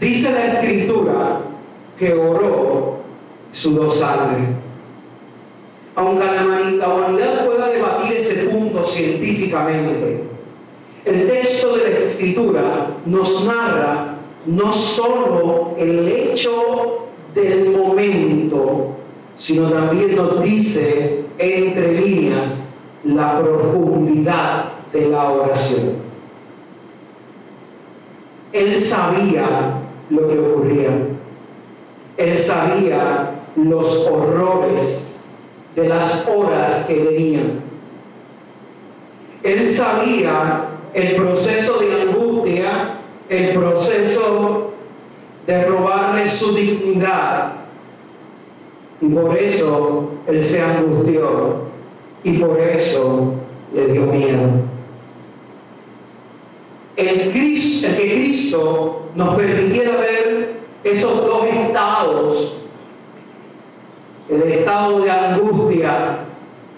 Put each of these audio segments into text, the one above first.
Dice la escritura que oró sudó sangre. Aunque la humanidad pueda debatir ese punto científicamente, el texto de la escritura nos narra no solo el hecho del momento, sino también nos dice entre líneas la profundidad de la oración. Él sabía lo que ocurría. Él sabía los horrores de las horas que venían. Él sabía el proceso de angustia, el proceso de robarle su dignidad. Y por eso él se angustió y por eso le dio miedo. El, Cristo, que Cristo nos permitiera ver esos dos estados, el estado de angustia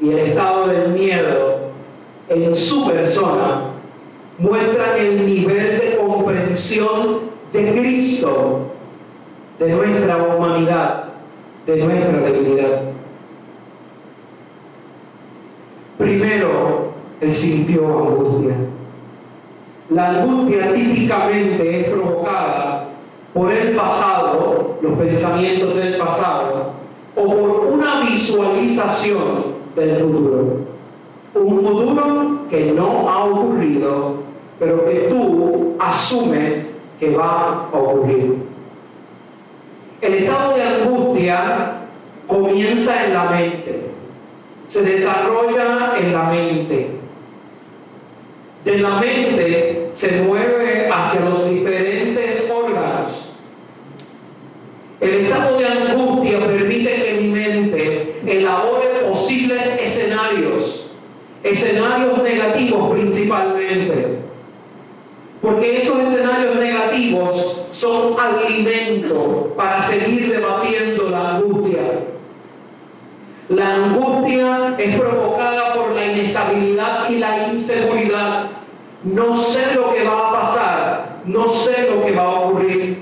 y el estado del miedo en su persona, muestran el nivel de comprensión de Cristo, de nuestra humanidad, de nuestra debilidad. Primero, él sintió angustia. La angustia típicamente es provocada por el pasado, los pensamientos del pasado, o por una visualización del futuro. Un futuro que no ha ocurrido, pero que tú asumes que va a ocurrir. El estado de angustia comienza en la mente, se desarrolla en la mente. De la mente se mueve hacia los diferentes órganos. El estado de angustia permite que mi mente elabore posibles escenarios, escenarios negativos principalmente porque esos escenarios negativos son alimento para seguir debatiendo la angustia. La angustia es provocada por la inestabilidad y la inseguridad. No sé lo que va a pasar, no sé lo que va a ocurrir.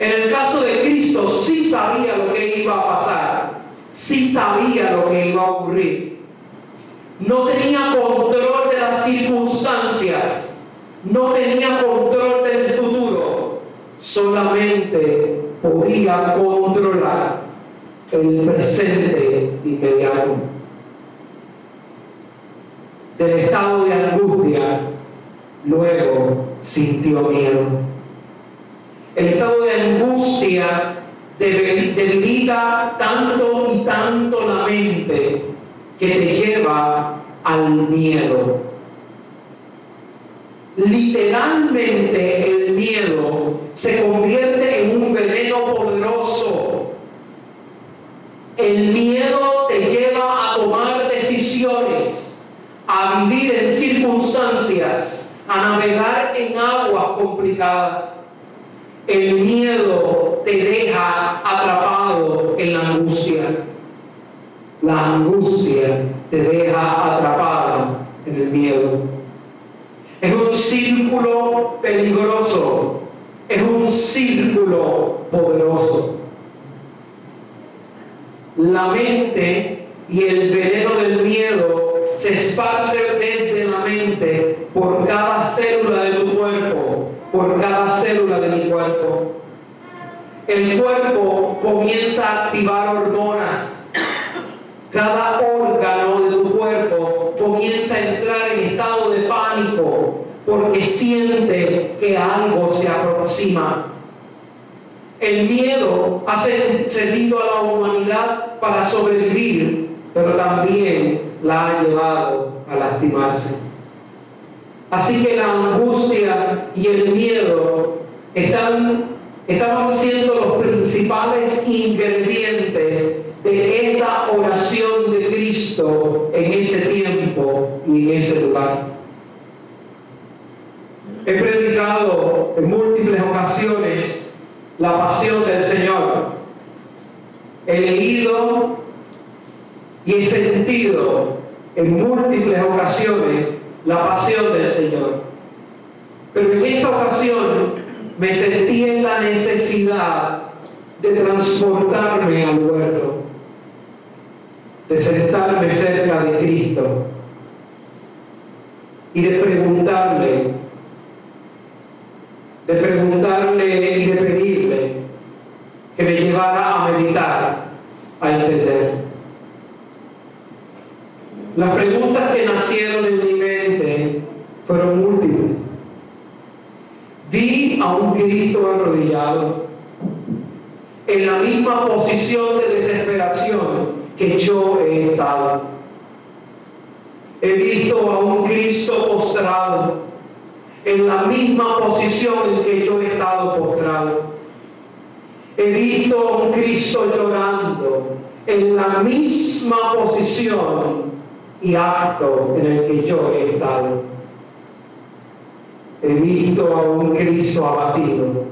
En el caso de Cristo sí sabía lo que iba a pasar, sí sabía lo que iba a ocurrir. No tenía control de las circunstancias no tenía control del futuro, solamente podía controlar el presente inmediato. Del estado de angustia, luego sintió miedo. El estado de angustia debilita tanto y tanto la mente que te lleva al miedo. Literalmente el miedo se convierte en un veneno poderoso. El miedo te lleva a tomar decisiones, a vivir en circunstancias, a navegar en aguas complicadas. El miedo te deja atrapado en la angustia. La angustia te deja atrapado en el miedo. Es un círculo peligroso, es un círculo poderoso. La mente y el veneno del miedo se esparce desde la mente por cada célula de tu cuerpo, por cada célula de mi cuerpo. El cuerpo comienza a activar hormonas. Cada órgano de tu cuerpo comienza a entrar en estado de pánico, porque siente que algo se aproxima. El miedo ha servido a la humanidad para sobrevivir, pero también la ha llevado a lastimarse. Así que la angustia y el miedo están, estaban siendo los principales ingredientes de esa oración de Cristo en ese tiempo y en ese lugar. He predicado en múltiples ocasiones la pasión del Señor. He leído y he sentido en múltiples ocasiones la pasión del Señor. Pero en esta ocasión me sentí en la necesidad de transportarme al huerto, de sentarme cerca de Cristo y de preguntarle, de preguntarle y de pedirle que me llevara a meditar, a entender. Las preguntas que nacieron en mi mente fueron múltiples. Vi a un Cristo arrodillado en la misma posición de desesperación que yo he estado. He visto a un Cristo postrado en la misma posición en que yo he estado postrado. He visto a un Cristo llorando en la misma posición y acto en el que yo he estado. He visto a un Cristo abatido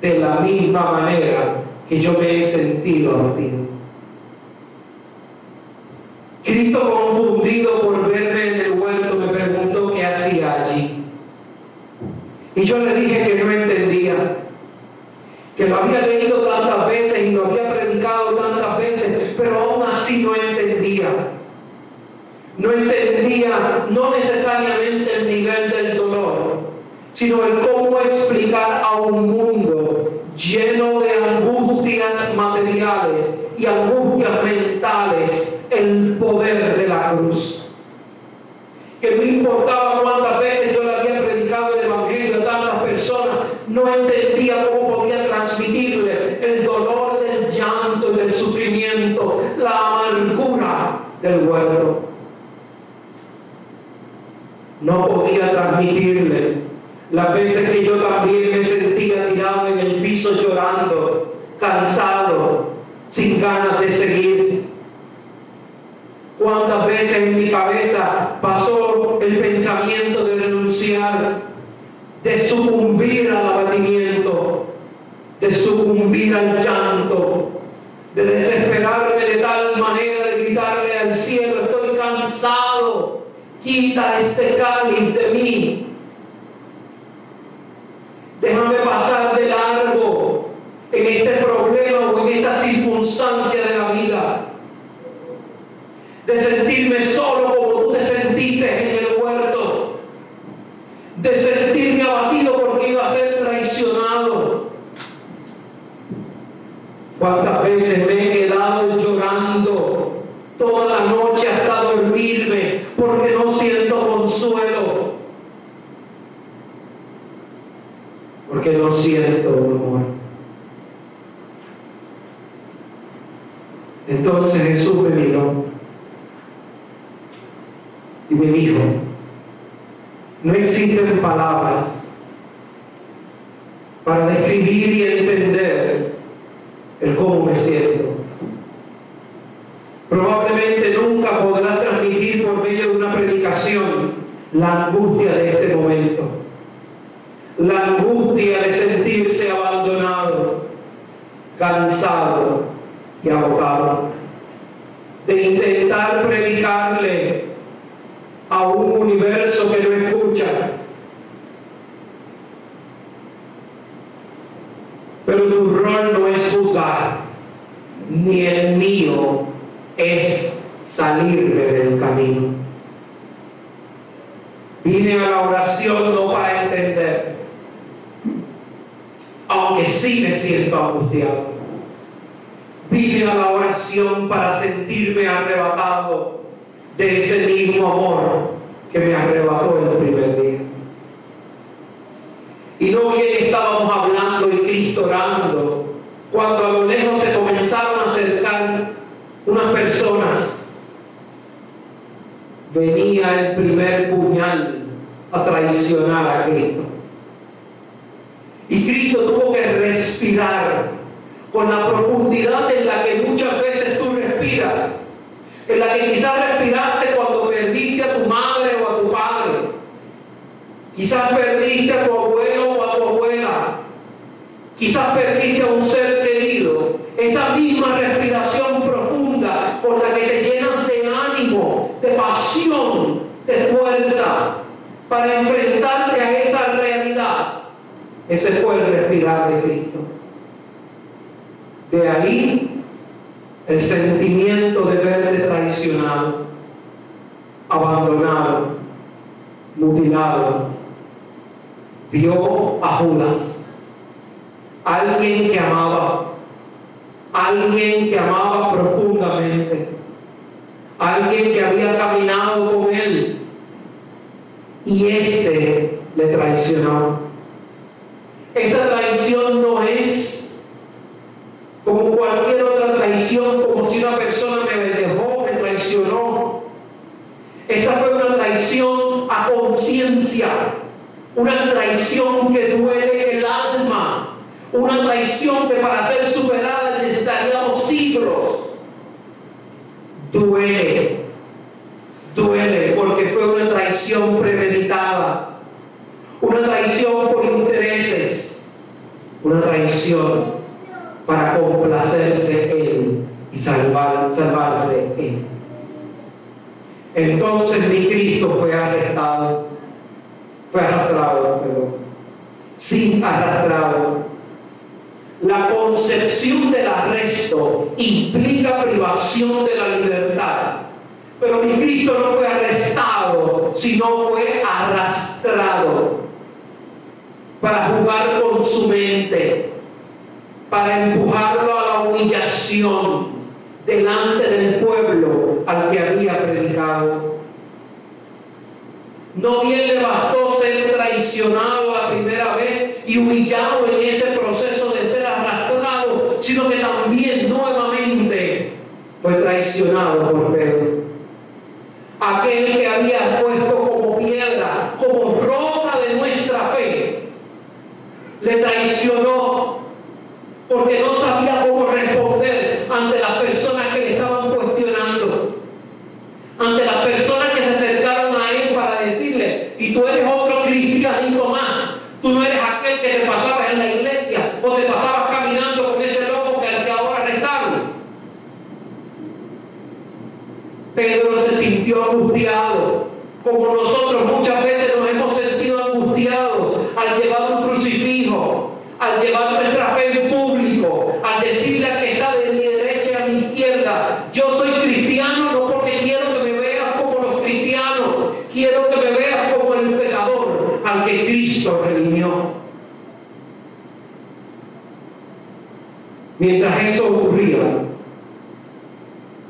de la misma manera que yo me he sentido abatido. Cristo confundido por verme en el huerto me preguntó qué hacía allí. Y yo le dije que no entendía, que lo había leído tantas veces y lo había predicado tantas veces, pero aún así no entendía. No no necesariamente el nivel del dolor, sino el cómo explicar a un mundo lleno de angustias materiales y angustias mentales el poder de la cruz. Que no importaba cuántas veces yo le había predicado el Evangelio a tantas personas, no entendía cómo podía transmitirle el dolor del llanto y del sufrimiento, la amargura del huerto. No podía transmitirle las veces que yo también me sentía tirado en el piso llorando, cansado, sin ganas de seguir. Cuántas veces en mi cabeza pasó el pensamiento de renunciar, de sucumbir al abatimiento, de sucumbir al llanto, de desesperarme de tal manera de gritarle al cielo, estoy cansado, quita este cáliz de mí, Déjame pasar de largo en este problema o en esta circunstancia de la vida. De sentirme solo como tú te sentiste en el huerto. De sentirme abatido porque iba a ser traicionado. ¿Cuántas veces me he quedado llorando toda la noche hasta dormirme porque no siento consuelo? porque no siento amor. Entonces Jesús me miró y me dijo, no existen palabras para describir y entender el cómo me siento. Probablemente nunca podrás transmitir por medio de una predicación la angustia de este momento la angustia de sentirse abandonado, cansado y agotado, de intentar predicarle a un universo que no escucha. Pero tu rol no es juzgar, ni el mío es salirme del camino. Vine a la oración no para entender, aunque sí me siento angustiado. Vine a la oración para sentirme arrebatado de ese mismo amor que me arrebató el primer día. Y no bien estábamos hablando y Cristo orando, cuando a lo lejos comenzaron a acercar unas personas, venía el primer puñal a traicionar a Cristo. Y Cristo tuvo que respirar con la profundidad en la que muchas veces tú respiras, en la que quizás respiraste cuando perdiste a tu madre o a tu padre, quizás perdiste a tu abuelo o a tu abuela, quizás perdiste a un ser querido, esa misma respiración profunda con la que te llenas de ánimo, de pasión, de fuerza para enfrentarte a esa realidad Ese fue el respirar de Cristo. De ahí el sentimiento de verte traicionado, abandonado, mutilado. Vio a Judas, alguien que amaba, alguien que amaba profundamente, alguien que había caminado con él y este le traicionó. Esta traición no es como cualquier otra traición, como si una persona me dejó, me traicionó. Esta fue una traición a conciencia, una traición que duele el alma, una traición que para ser superada Duele, duele porque fue una traición premeditada una traición por intereses, una traición para complacerse Él y salvar, salvarse Él. Entonces mi Cristo fue arrestado, fue arrastrado, perdón, sin arrastrado. La concepción del arresto implica privación de la libertad. Pero mi Cristo no fue arrestado, sino fue arrastrado para jugar con su mente, para empujarlo a la humillación delante del pueblo al que había predicado. No bien le bastó ser traicionado la primera vez y humillado en ese proceso de sino que también nuevamente fue traicionado por Pedro. Aquel que había puesto como piedra, como roca de nuestra fe, le traicionó porque no sabía cómo responder ante las personas que le estaban cuestionando, ante las personas que se acercaron a él para decirle, y tú eres otro cristianito más, tú no eres aquel que te pasabas en la iglesia o te pasabas caminando con ese loco que al que ahora arrestaron. Pedro se sintió angustiado, como nosotros muchas veces nos hemos sentido angustiados al llevar un crucifijo, al llevar nuestra fe en público, al decirle a que está de mi derecha y a mi izquierda, yo soy cristiano no porque quiero que me veas como los cristianos, quiero que me veas como el pecador al que Cristo redimió. Mientras eso ocurría,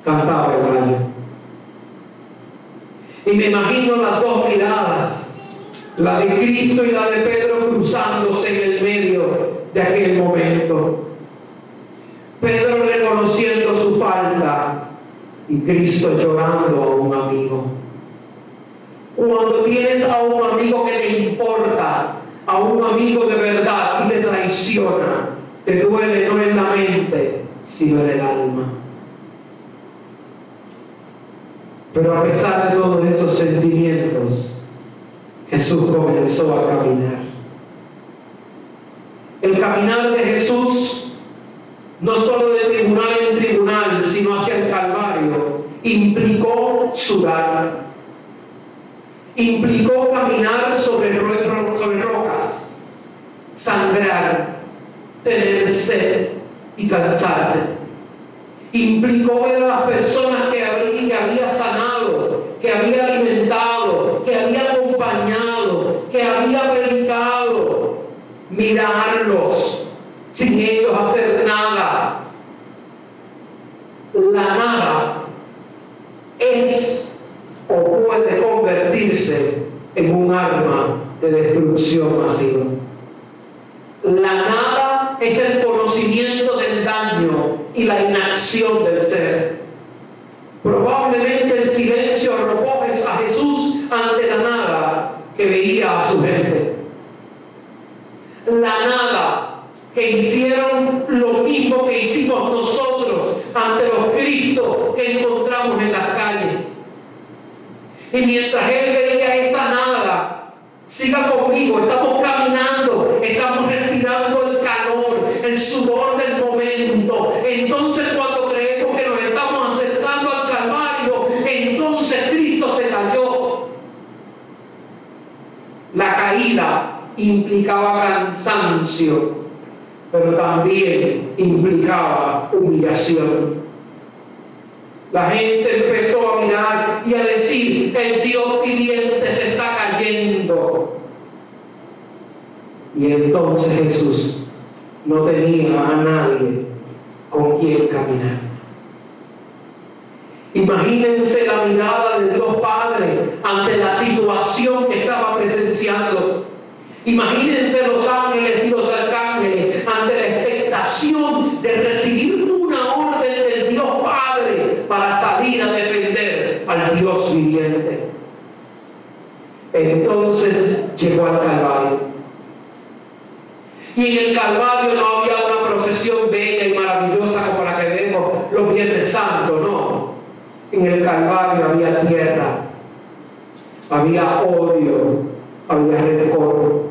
cantaba el gallo. Y me imagino las dos miradas la de Cristo y la de Pedro cruzándose en el medio de aquel momento. Pedro reconociendo su falta y Cristo llorando a un amigo. Cuando tienes a un amigo que te importa, a un amigo de verdad y te traiciona, te duele no en la mente, sino en el alma. Pero a pesar de todos esos sentimientos, Jesús comenzó a caminar. El caminar de Jesús, no solo de tribunal en tribunal, sino hacia el Calvario, implicó sudar, implicó caminar sobre, sobre rocas, sangrar, tener sed y cansarse. Implicó ver a las personas que había, sanado, que había alimentado, que había acompañado, que había predicado, mirarlos sin ellos hacer nada. La nada es o puede convertirse en un arma de destrucción masiva. La nada es el conocimiento del daño y la inacción del ser. Probablemente el silencio arrojó a Jesús ante la nada que veía a su gente. La nada que hicieron lo mismo que hicimos nosotros ante los Cristos que encontramos en las calles. Y mientras él veía esa nada, siga conmigo, estamos caminando, estamos respirando el calor, el sudor del momento. Entonces cuando creemos que nos estamos acercando al Calvario, entonces Cristo se cayó. La caída implica implicaba cansancio, pero también implicaba humillación. La gente empezó a mirar y a decir, el Dios viviente se está cayendo. Y entonces Jesús no tenía a nadie con quien caminar. Imagínense la mirada de Dios Padre ante la situación que estaba presenciando. Imagínense los ángeles y los arcángeles ante la expectación de recibir una orden del Dios Padre para salir a defender al Dios viviente. Entonces llegó al Calvario. Y en el Calvario no había una procesión bella y maravillosa como la que vemos los Viernes Santos, no. En el Calvario había tierra, había odio, había rencor.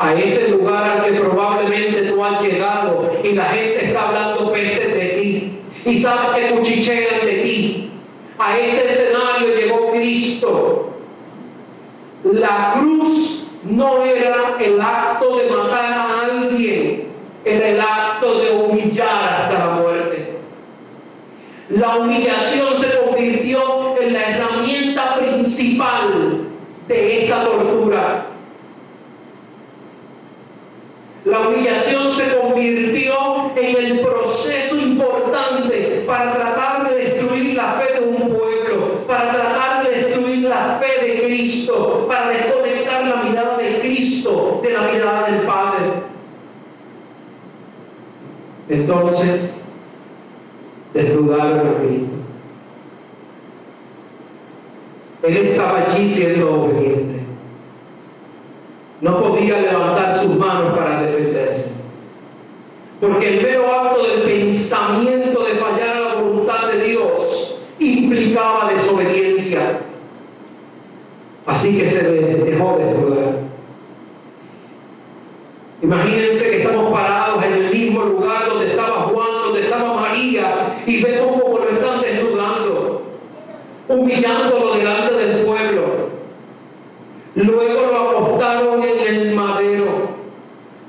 A ese lugar al que probablemente tú has llegado y la gente está hablando peste de ti y sabe que cuchichean de ti. A ese escenario llegó Cristo. La cruz no era el acto de matar a era el acto de humillar hasta la muerte. La humillación se convirtió en la herramienta principal de esta tortura. La humillación se convirtió en el proceso importante para tratar de destruir la fe de un pueblo, para tratar de destruir la fe de Cristo, para desconectar la mirada de Cristo de la mirada del Padre. Entonces, desnudaron a Cristo. Él estaba allí siendo obediente. No podía levantar sus manos para defenderse. Porque el mero acto del pensamiento de fallar a la voluntad de Dios implicaba desobediencia. Así que se dejó desnudar. Imagínense que estamos parados y vemos cómo lo están desnudando, humillándolo delante del pueblo. Luego lo acostaron en el madero,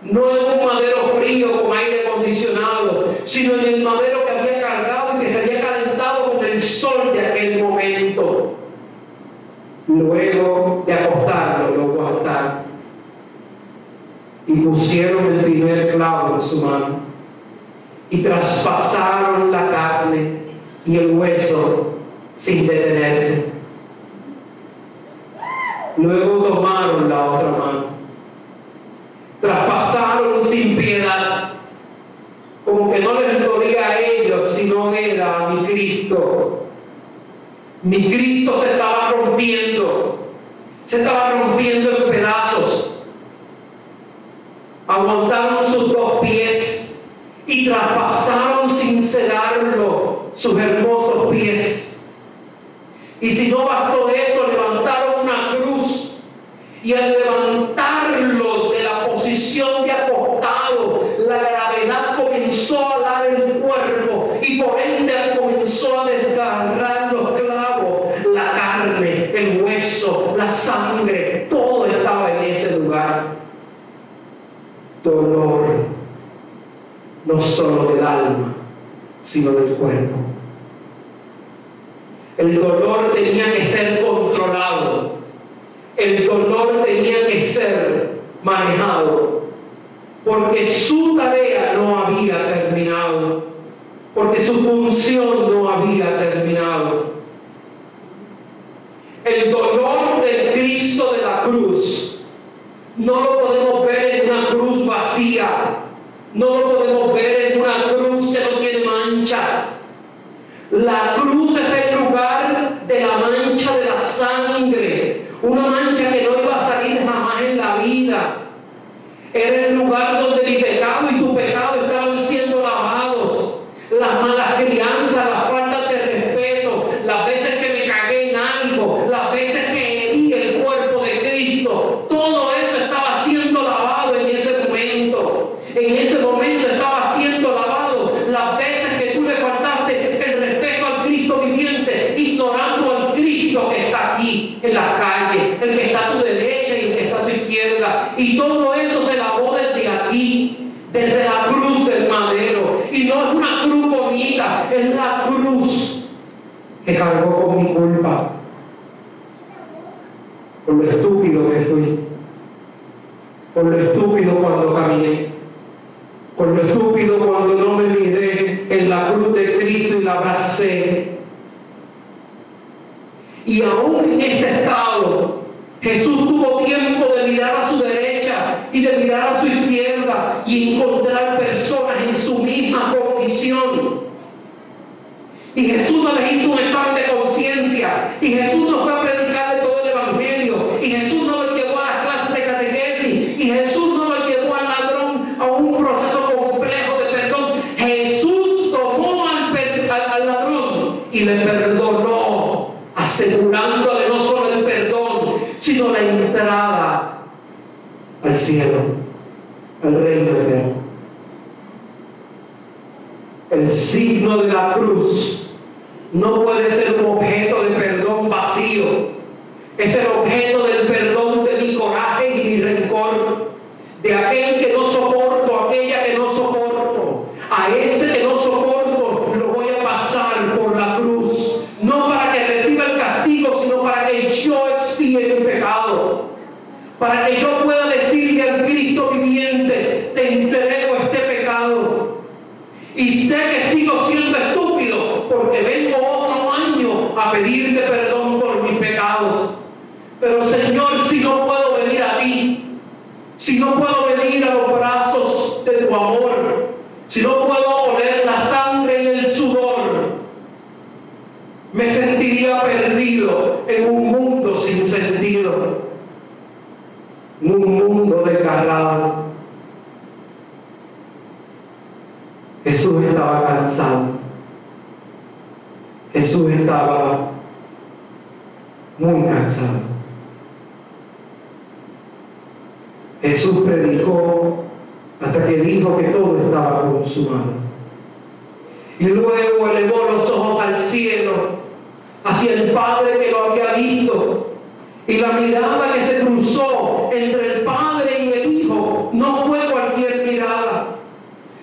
no en un madero frío con aire acondicionado, sino en el madero que había cargado y que se había calentado con el sol de aquel momento. Luego de acostarlo, lo acostaron y pusieron el primer clavo en su mano y traspasaron la carne y el hueso sin detenerse. Luego tomaron la otra mano, traspasaron sin piedad, como que no les dolía a ellos, sino era a mi Cristo. Mi Cristo se estaba rompiendo, se estaba rompiendo en pedazos aguantaron sus dos pies y traspasaron sin cedarlo sus hermosos pies. Y si no bastó eso, levantaron una cruz y al levantarlo de la posición de acostado, la gravedad comenzó a dar el cuerpo y por ende comenzó a desgarrar los clavos, la carne, el hueso, la sangre, todo estaba en ese lugar dolor, no solo del alma, sino del cuerpo. El dolor tenía que ser controlado, el dolor tenía que ser manejado, porque su tarea no había terminado, porque su función no había terminado. El dolor del Cristo de la cruz no lo podemos ver en una cruz vacía. No lo podemos ver en una cruz que no tiene manchas. La cruz es el lugar de la mancha de la sangre mancha que no iba a salir jamás en la vida. Era el lugar donde mi pecado y tu pecado estaban siendo lavados. Las malas crianzas, las faltas de respeto, las veces que me cagué en algo, las veces que herí el cuerpo de Cristo. Todo eso estaba siendo lavado en ese momento. En ese momento estaba siendo lavado. Las veces que tú le faltaste el respeto al Cristo viviente, ignorando al Cristo que está aquí en la calle, el que está a tu derecha y el que está a tu izquierda. Y todo eso desde la cruz del madero. Y no es una cruz bonita, es la cruz que cargó con mi culpa, lo estúpido que fui, por lo estúpido cuando caminé, por lo estúpido cuando no me miré en la cruz de Cristo y la abracé. Y aún en este estado, Jesús tuvo tiempo de mirar a su derecha y de mirar a su izquierda y encontrar personas en su misma condición. Y Jesús no les hizo un examen de conciencia. Y Jesús no fue a predicar de todo el Evangelio. Y Jesús no lo llevó a las clases de catequesis. Y Jesús no lo llevó al ladrón a un proceso complejo de perdón. Jesús tomó al, al ladrón y le perdonó, asegurándole no solo el perdón, sino la entrada al cielo, al reino eterno. El signo de la cruz no puede ser un objeto de perdón vacío. Es el objeto del perdón de mi coraje y mi rencor, de aquel que no soporto, aquella que no soporto, a ese que no soporto lo voy a pasar por la cruz, no para que reciba el castigo, sino para que yo expíe mi pecado, para que yo pueda decirle al Cristo viviente, te entrego este pecado. Y sé que sigo siendo estúpido porque vengo otro año a pedirte perdón por mis pecados. Pero Señor, si no puedo venir a ti, si no puedo venir a los brazos de tu amor, si no puedo oler la sangre y el sudor, perdido en un mundo sin sentido, en un mundo desgarrado. Jesús estaba cansado. Jesús estaba muy cansado. Jesús predicó hasta que dijo que todo estaba consumado. Y luego elevó los ojos al cielo, hacia el Padre que lo había visto. Y la mirada que se cruzó entre el Padre y el Hijo no fue cualquier mirada.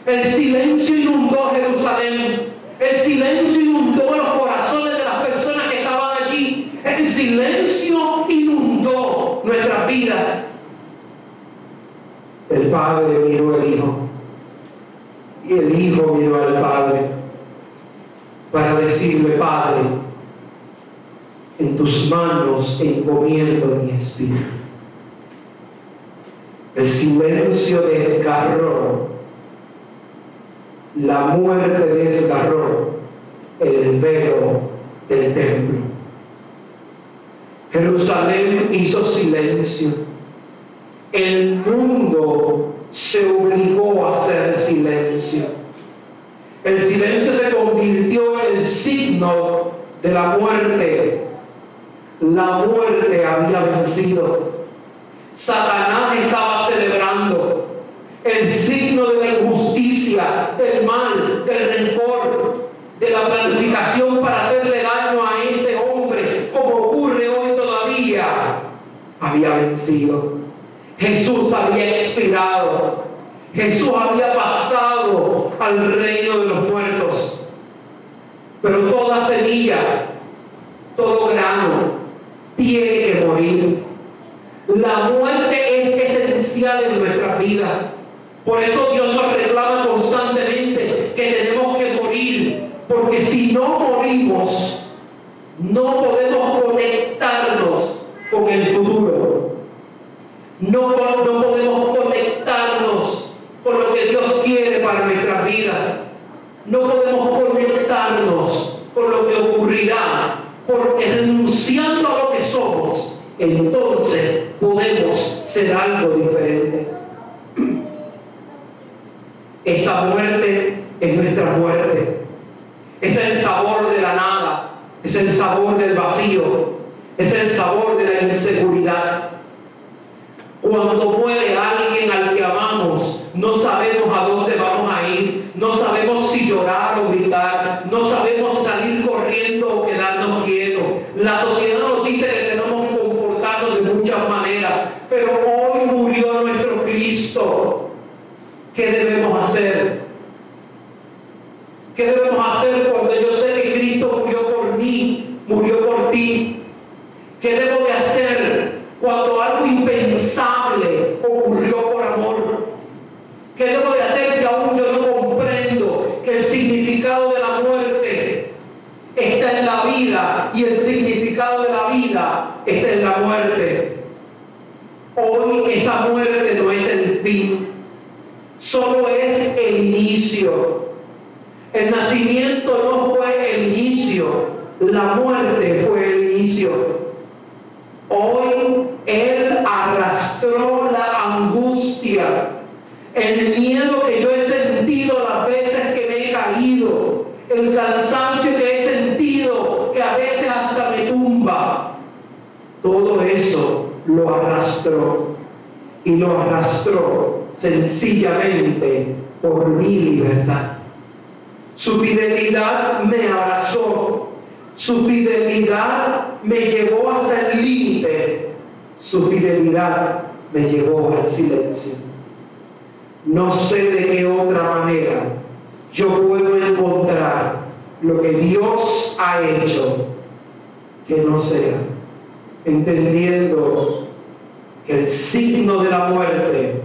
El silencio inundó Jerusalén. El silencio inundó los corazones de las personas que estaban allí. El silencio inundó nuestras vidas. El Padre miró al Hijo. Y el Hijo miró al Padre para decirle, Padre, en tus manos encomiendo mi espíritu. El silencio desgarró, la muerte desgarró el velo del templo. Jerusalén hizo silencio. El mundo se obligó a hacer silencio. El silencio se convirtió en el signo de la muerte. La muerte había vencido. Satanás estaba celebrando el signo de la injusticia, del mal, del rencor, de la planificación para hacerle daño a ese hombre, como ocurre hoy todavía, había vencido. Jesús había expirado. Jesús había pasado al reino de los muertos. Pero toda semilla, todo grano, tiene que morir. La muerte es esencial en nuestra vida. Por eso Dios nos reclama constantemente que tenemos que morir. Porque si no morimos, no podemos conectarnos con el futuro. No, no podemos conectarnos con lo que Dios quiere para nuestras vidas. No podemos conectarnos con lo que ocurrirá, porque renunciando a lo que somos, entonces podemos ser algo diferente. Esa muerte es nuestra muerte. Es el sabor de la nada, es el sabor del vacío, es el sabor de la inseguridad. Cuando muere alguien al que amamos, no sabemos a dónde vamos a ir, no sabemos si llorar o gritar, no sabemos salir corriendo o quedarnos quietos. La sociedad nos dice que tenemos que comportarnos de muchas maneras, pero hoy murió nuestro Cristo. ¿Qué debemos hacer? ¿Qué debemos hacer cuando yo sé que Cristo murió por mí, murió por ti? ¿Qué debo de hacer cuando algo impensable ocurrió por amor? ¿Qué debo de hacer si aún yo no comprendo que el significado de la muerte está en la vida y el significado de la vida está en la muerte? Hoy esa muerte no es el fin, solo es el inicio. El nacimiento no fue el inicio, la muerte fue el inicio. Hoy Él arrastró la angustia, el miedo que yo he sentido las veces que me he caído, el cansancio que he sentido que a veces hasta me tumba. Todo eso lo arrastró y lo arrastró sencillamente por mi libertad. Su fidelidad me abrazó, su fidelidad me llevó hasta el límite, su fidelidad me llevó al silencio. No sé de qué otra manera yo puedo encontrar lo que Dios ha hecho que no sea entendiendo que el signo de la muerte,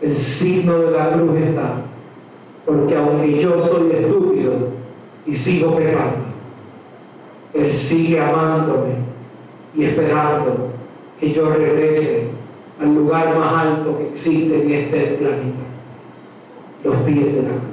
el signo de la cruz está. Porque aunque yo soy estúpido y sigo pecando, Él sigue amándome y esperando que yo regrese al lugar más alto que existe en este planeta, los pies de la cruz.